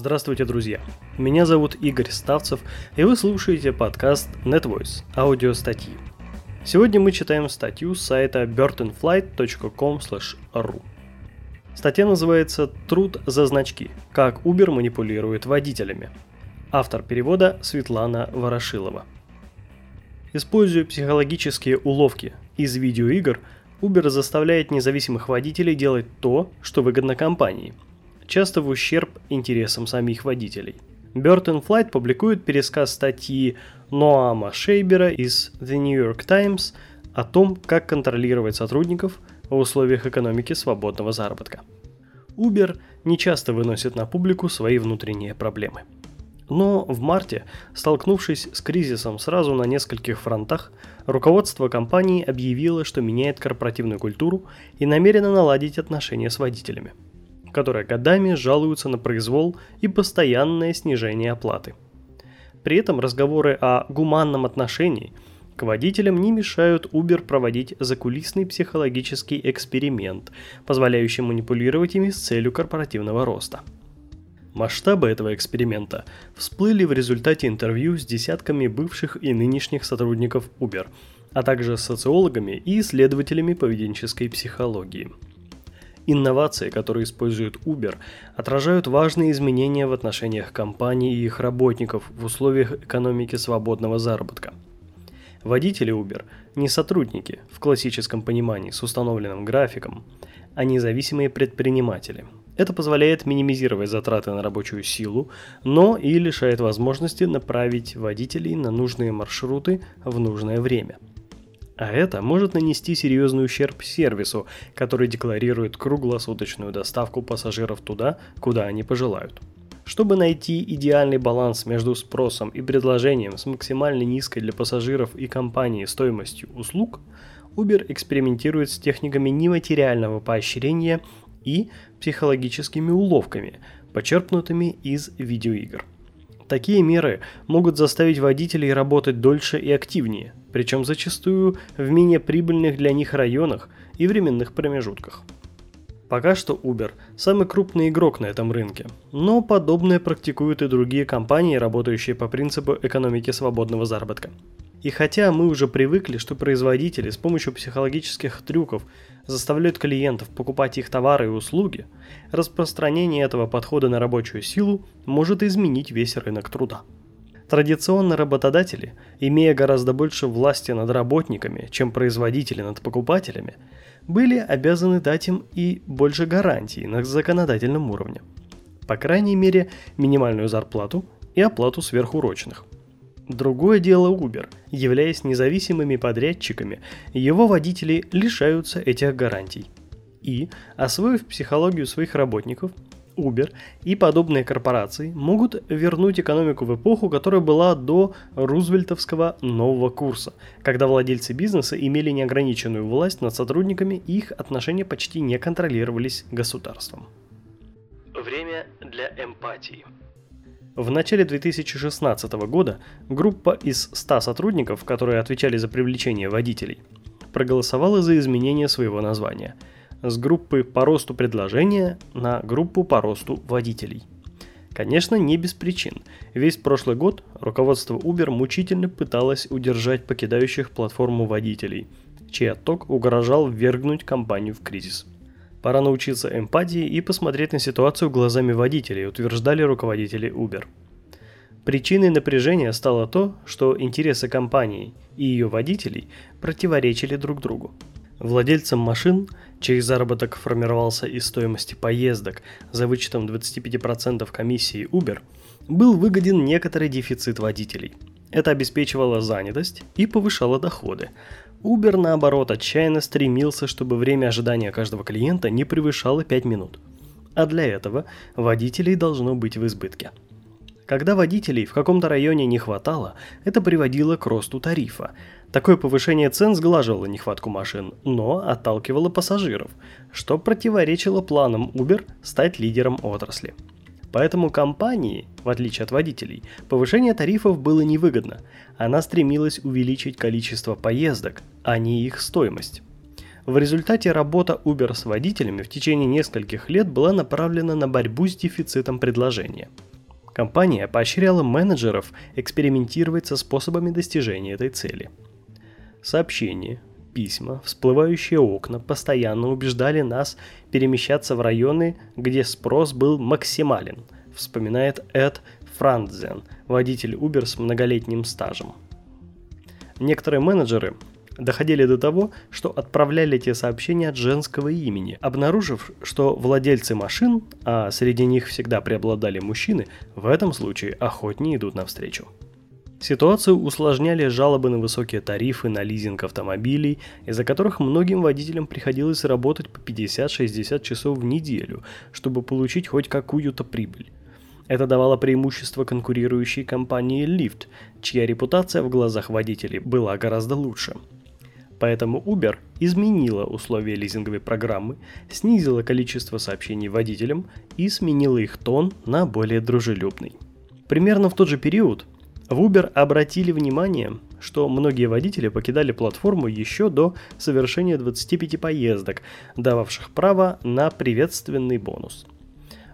Здравствуйте, друзья! Меня зовут Игорь Ставцев, и вы слушаете подкаст NetVoice, аудиостатьи. Сегодня мы читаем статью с сайта birdandflight.com/ru. Статья называется «Труд за значки. Как Uber манипулирует водителями». Автор перевода Светлана Ворошилова. Используя психологические уловки из видеоигр, Uber заставляет независимых водителей делать то, что выгодно компании – часто в ущерб интересам самих водителей. Burton Flight публикует пересказ статьи Ноама Шейбера из The New York Times о том, как контролировать сотрудников в условиях экономики свободного заработка. Uber не часто выносит на публику свои внутренние проблемы. Но в марте, столкнувшись с кризисом сразу на нескольких фронтах, руководство компании объявило, что меняет корпоративную культуру и намерено наладить отношения с водителями – которые годами жалуются на произвол и постоянное снижение оплаты. При этом разговоры о гуманном отношении к водителям не мешают Uber проводить закулисный психологический эксперимент, позволяющий манипулировать ими с целью корпоративного роста. Масштабы этого эксперимента всплыли в результате интервью с десятками бывших и нынешних сотрудников Uber, а также с социологами и исследователями поведенческой психологии – Инновации, которые использует Uber, отражают важные изменения в отношениях компаний и их работников в условиях экономики свободного заработка. Водители Uber не сотрудники в классическом понимании с установленным графиком, а независимые предприниматели. Это позволяет минимизировать затраты на рабочую силу, но и лишает возможности направить водителей на нужные маршруты в нужное время – а это может нанести серьезный ущерб сервису, который декларирует круглосуточную доставку пассажиров туда, куда они пожелают. Чтобы найти идеальный баланс между спросом и предложением с максимально низкой для пассажиров и компании стоимостью услуг, Uber экспериментирует с техниками нематериального поощрения и психологическими уловками, почерпнутыми из видеоигр. Такие меры могут заставить водителей работать дольше и активнее, причем зачастую в менее прибыльных для них районах и временных промежутках. Пока что Uber – самый крупный игрок на этом рынке, но подобное практикуют и другие компании, работающие по принципу экономики свободного заработка. И хотя мы уже привыкли, что производители с помощью психологических трюков заставляют клиентов покупать их товары и услуги, распространение этого подхода на рабочую силу может изменить весь рынок труда. Традиционно работодатели, имея гораздо больше власти над работниками, чем производители над покупателями, были обязаны дать им и больше гарантий на законодательном уровне. По крайней мере, минимальную зарплату и оплату сверхурочных – Другое дело Uber. Являясь независимыми подрядчиками, его водители лишаются этих гарантий. И, освоив психологию своих работников, Uber и подобные корпорации могут вернуть экономику в эпоху, которая была до рузвельтовского нового курса, когда владельцы бизнеса имели неограниченную власть над сотрудниками и их отношения почти не контролировались государством. Время для эмпатии. В начале 2016 года группа из 100 сотрудников, которые отвечали за привлечение водителей, проголосовала за изменение своего названия с группы по росту предложения на группу по росту водителей. Конечно, не без причин. Весь прошлый год руководство Uber мучительно пыталось удержать покидающих платформу водителей, чей отток угрожал ввергнуть компанию в кризис. Пора научиться эмпатии и посмотреть на ситуацию глазами водителей, утверждали руководители Uber. Причиной напряжения стало то, что интересы компании и ее водителей противоречили друг другу. Владельцам машин, чей заработок формировался из стоимости поездок за вычетом 25% комиссии Uber, был выгоден некоторый дефицит водителей. Это обеспечивало занятость и повышало доходы, Uber, наоборот, отчаянно стремился, чтобы время ожидания каждого клиента не превышало 5 минут. А для этого водителей должно быть в избытке. Когда водителей в каком-то районе не хватало, это приводило к росту тарифа. Такое повышение цен сглаживало нехватку машин, но отталкивало пассажиров, что противоречило планам Uber стать лидером отрасли. Поэтому компании, в отличие от водителей, повышение тарифов было невыгодно. Она стремилась увеличить количество поездок, а не их стоимость. В результате работа Uber с водителями в течение нескольких лет была направлена на борьбу с дефицитом предложения. Компания поощряла менеджеров экспериментировать со способами достижения этой цели. Сообщения, письма, всплывающие окна постоянно убеждали нас перемещаться в районы, где спрос был максимален, вспоминает Эд Франдзен, водитель Uber с многолетним стажем. Некоторые менеджеры доходили до того, что отправляли эти сообщения от женского имени, обнаружив, что владельцы машин, а среди них всегда преобладали мужчины, в этом случае охотнее идут навстречу. Ситуацию усложняли жалобы на высокие тарифы на лизинг автомобилей, из-за которых многим водителям приходилось работать по 50-60 часов в неделю, чтобы получить хоть какую-то прибыль. Это давало преимущество конкурирующей компании Lyft, чья репутация в глазах водителей была гораздо лучше. Поэтому Uber изменила условия лизинговой программы, снизила количество сообщений водителям и сменила их тон на более дружелюбный. Примерно в тот же период в Uber обратили внимание, что многие водители покидали платформу еще до совершения 25 поездок, дававших право на приветственный бонус.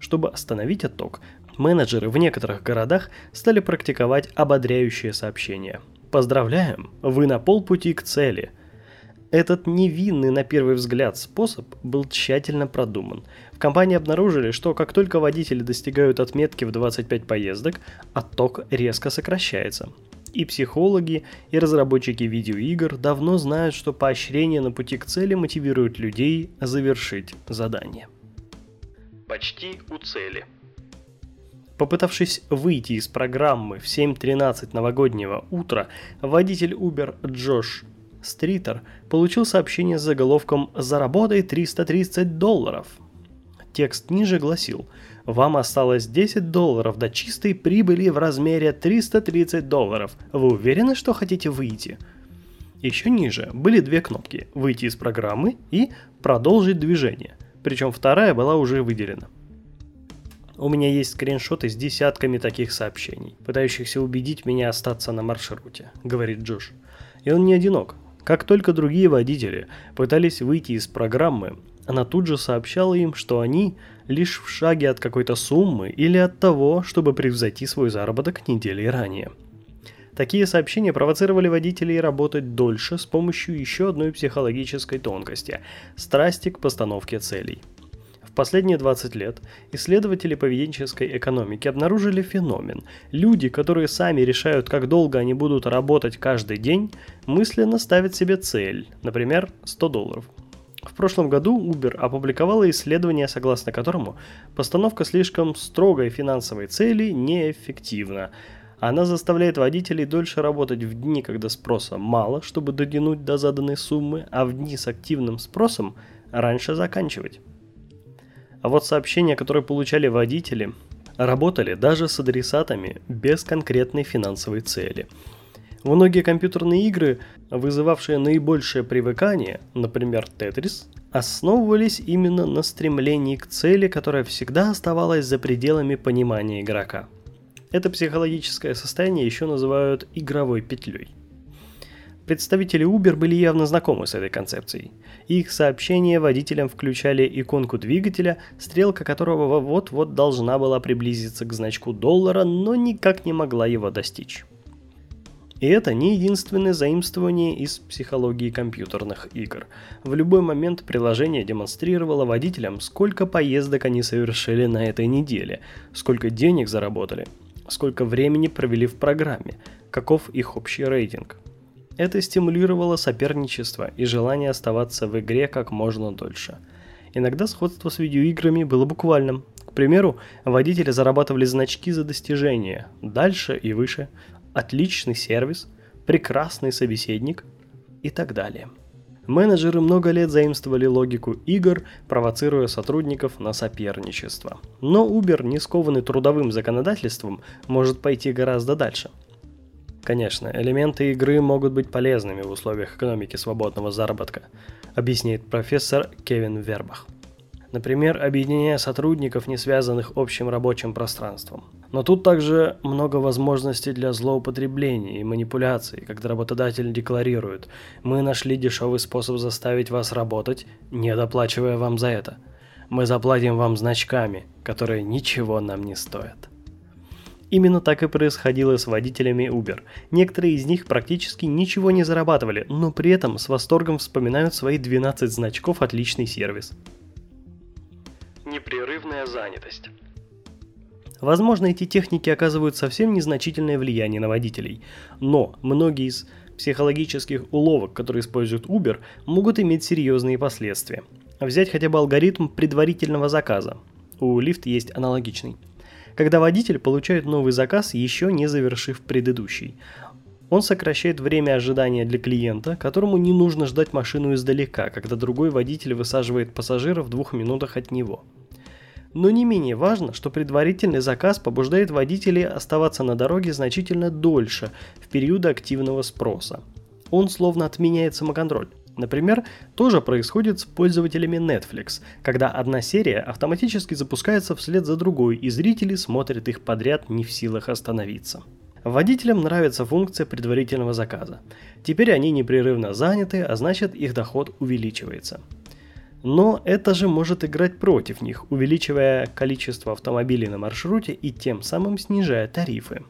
Чтобы остановить отток, менеджеры в некоторых городах стали практиковать ободряющие сообщения. Поздравляем, вы на полпути к цели – этот невинный на первый взгляд способ был тщательно продуман. В компании обнаружили, что как только водители достигают отметки в 25 поездок, отток резко сокращается. И психологи, и разработчики видеоигр давно знают, что поощрение на пути к цели мотивирует людей завершить задание. Почти у цели. Попытавшись выйти из программы в 7.13 новогоднего утра, водитель Uber Джош Стритер получил сообщение с заголовком «Заработай 330 долларов». Текст ниже гласил «Вам осталось 10 долларов до чистой прибыли в размере 330 долларов. Вы уверены, что хотите выйти?» Еще ниже были две кнопки «Выйти из программы» и «Продолжить движение», причем вторая была уже выделена. У меня есть скриншоты с десятками таких сообщений, пытающихся убедить меня остаться на маршруте, говорит Джош. И он не одинок. Как только другие водители пытались выйти из программы, она тут же сообщала им, что они лишь в шаге от какой-то суммы или от того, чтобы превзойти свой заработок недели ранее. Такие сообщения провоцировали водителей работать дольше с помощью еще одной психологической тонкости – страсти к постановке целей – в последние 20 лет исследователи поведенческой экономики обнаружили феномен. Люди, которые сами решают, как долго они будут работать каждый день, мысленно ставят себе цель, например, 100 долларов. В прошлом году Uber опубликовала исследование, согласно которому постановка слишком строгой финансовой цели неэффективна. Она заставляет водителей дольше работать в дни, когда спроса мало, чтобы дотянуть до заданной суммы, а в дни с активным спросом раньше заканчивать. А вот сообщения, которые получали водители, работали даже с адресатами без конкретной финансовой цели. Многие компьютерные игры, вызывавшие наибольшее привыкание, например, Tetris, основывались именно на стремлении к цели, которая всегда оставалась за пределами понимания игрока. Это психологическое состояние еще называют игровой петлей. Представители Uber были явно знакомы с этой концепцией. Их сообщения водителям включали иконку двигателя, стрелка которого вот-вот должна была приблизиться к значку доллара, но никак не могла его достичь. И это не единственное заимствование из психологии компьютерных игр. В любой момент приложение демонстрировало водителям, сколько поездок они совершили на этой неделе, сколько денег заработали, сколько времени провели в программе, каков их общий рейтинг. Это стимулировало соперничество и желание оставаться в игре как можно дольше. Иногда сходство с видеоиграми было буквальным. К примеру, водители зарабатывали значки за достижения, дальше и выше, отличный сервис, прекрасный собеседник и так далее. Менеджеры много лет заимствовали логику игр, провоцируя сотрудников на соперничество. Но Uber, не скованный трудовым законодательством, может пойти гораздо дальше – Конечно, элементы игры могут быть полезными в условиях экономики свободного заработка, объясняет профессор Кевин Вербах. Например, объединяя сотрудников, не связанных общим рабочим пространством. Но тут также много возможностей для злоупотребления и манипуляций, когда работодатель декларирует «Мы нашли дешевый способ заставить вас работать, не доплачивая вам за это. Мы заплатим вам значками, которые ничего нам не стоят». Именно так и происходило с водителями Uber. Некоторые из них практически ничего не зарабатывали, но при этом с восторгом вспоминают свои 12 значков «Отличный сервис». Непрерывная занятость. Возможно, эти техники оказывают совсем незначительное влияние на водителей, но многие из психологических уловок, которые используют Uber, могут иметь серьезные последствия. Взять хотя бы алгоритм предварительного заказа. У Lyft есть аналогичный. Когда водитель получает новый заказ, еще не завершив предыдущий. Он сокращает время ожидания для клиента, которому не нужно ждать машину издалека, когда другой водитель высаживает пассажира в двух минутах от него. Но не менее важно, что предварительный заказ побуждает водителей оставаться на дороге значительно дольше в периоды активного спроса. Он словно отменяет самоконтроль. Например, тоже происходит с пользователями Netflix, когда одна серия автоматически запускается вслед за другой, и зрители смотрят их подряд не в силах остановиться. Водителям нравится функция предварительного заказа. Теперь они непрерывно заняты, а значит их доход увеличивается. Но это же может играть против них, увеличивая количество автомобилей на маршруте и тем самым снижая тарифы.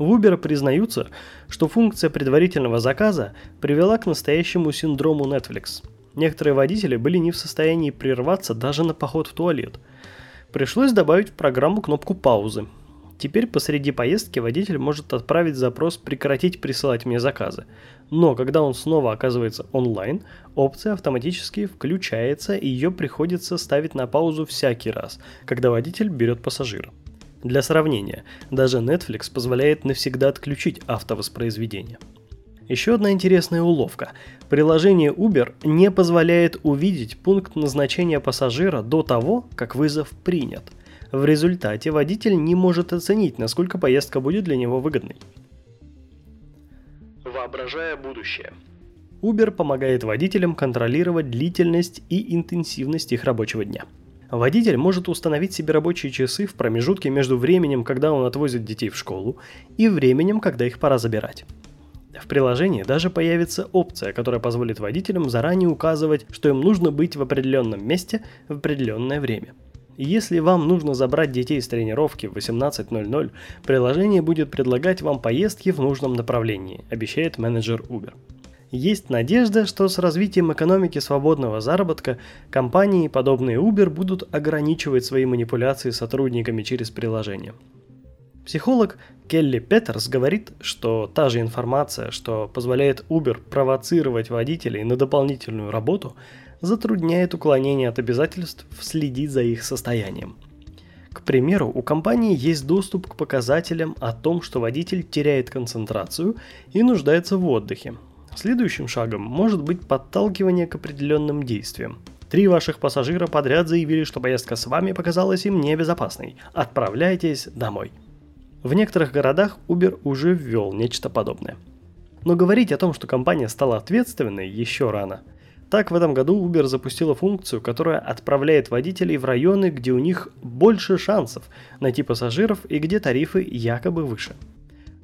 В Uber признаются, что функция предварительного заказа привела к настоящему синдрому Netflix. Некоторые водители были не в состоянии прерваться даже на поход в туалет. Пришлось добавить в программу кнопку паузы. Теперь посреди поездки водитель может отправить запрос «прекратить присылать мне заказы». Но когда он снова оказывается онлайн, опция автоматически включается и ее приходится ставить на паузу всякий раз, когда водитель берет пассажира. Для сравнения, даже Netflix позволяет навсегда отключить автовоспроизведение. Еще одна интересная уловка. Приложение Uber не позволяет увидеть пункт назначения пассажира до того, как вызов принят. В результате водитель не может оценить, насколько поездка будет для него выгодной. Воображая будущее. Uber помогает водителям контролировать длительность и интенсивность их рабочего дня – Водитель может установить себе рабочие часы в промежутке между временем, когда он отвозит детей в школу, и временем, когда их пора забирать. В приложении даже появится опция, которая позволит водителям заранее указывать, что им нужно быть в определенном месте в определенное время. Если вам нужно забрать детей с тренировки в 18.00, приложение будет предлагать вам поездки в нужном направлении, обещает менеджер Uber. Есть надежда, что с развитием экономики свободного заработка компании, подобные Uber, будут ограничивать свои манипуляции сотрудниками через приложение. Психолог Келли Петерс говорит, что та же информация, что позволяет Uber провоцировать водителей на дополнительную работу, затрудняет уклонение от обязательств следить за их состоянием. К примеру, у компании есть доступ к показателям о том, что водитель теряет концентрацию и нуждается в отдыхе, Следующим шагом может быть подталкивание к определенным действиям. Три ваших пассажира подряд заявили, что поездка с вами показалась им небезопасной. Отправляйтесь домой. В некоторых городах Uber уже ввел нечто подобное. Но говорить о том, что компания стала ответственной, еще рано. Так, в этом году Uber запустила функцию, которая отправляет водителей в районы, где у них больше шансов найти пассажиров и где тарифы якобы выше.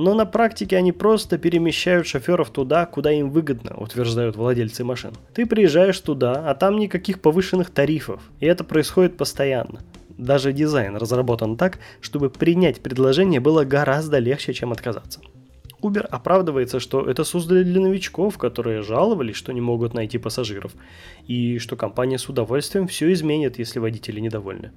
Но на практике они просто перемещают шоферов туда, куда им выгодно, утверждают владельцы машин. Ты приезжаешь туда, а там никаких повышенных тарифов, и это происходит постоянно. Даже дизайн разработан так, чтобы принять предложение было гораздо легче, чем отказаться. Uber оправдывается, что это создали для новичков, которые жаловались, что не могут найти пассажиров, и что компания с удовольствием все изменит, если водители недовольны.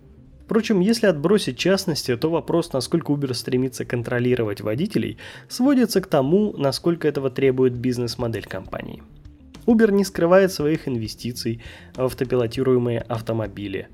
Впрочем, если отбросить частности, то вопрос, насколько Uber стремится контролировать водителей, сводится к тому, насколько этого требует бизнес-модель компании. Uber не скрывает своих инвестиций в автопилотируемые автомобили.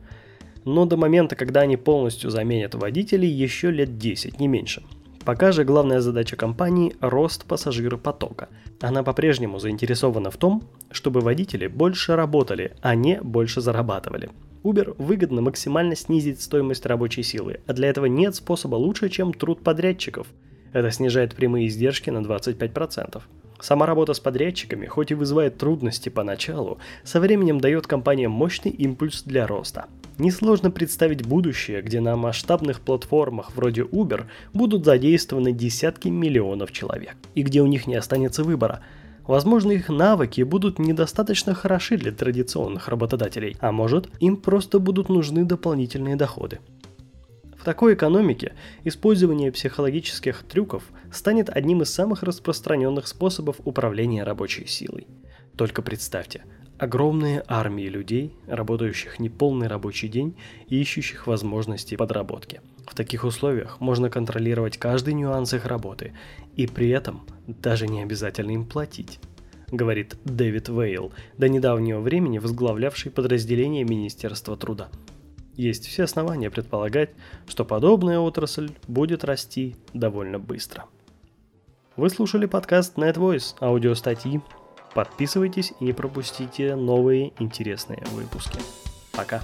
Но до момента, когда они полностью заменят водителей, еще лет 10, не меньше. Пока же главная задача компании – рост пассажиропотока. Она по-прежнему заинтересована в том, чтобы водители больше работали, а не больше зарабатывали – Uber выгодно максимально снизить стоимость рабочей силы, а для этого нет способа лучше, чем труд подрядчиков. Это снижает прямые издержки на 25%. Сама работа с подрядчиками, хоть и вызывает трудности поначалу, со временем дает компаниям мощный импульс для роста. Несложно представить будущее, где на масштабных платформах вроде Uber будут задействованы десятки миллионов человек, и где у них не останется выбора – Возможно, их навыки будут недостаточно хороши для традиционных работодателей, а может, им просто будут нужны дополнительные доходы. В такой экономике использование психологических трюков станет одним из самых распространенных способов управления рабочей силой. Только представьте, огромные армии людей, работающих неполный рабочий день и ищущих возможности подработки. В таких условиях можно контролировать каждый нюанс их работы, и при этом даже не обязательно им платить говорит Дэвид Вейл, до недавнего времени возглавлявший подразделение Министерства труда. Есть все основания предполагать, что подобная отрасль будет расти довольно быстро. Вы слушали подкаст NetVoice, аудиостатьи. Подписывайтесь и не пропустите новые интересные выпуски. Пока.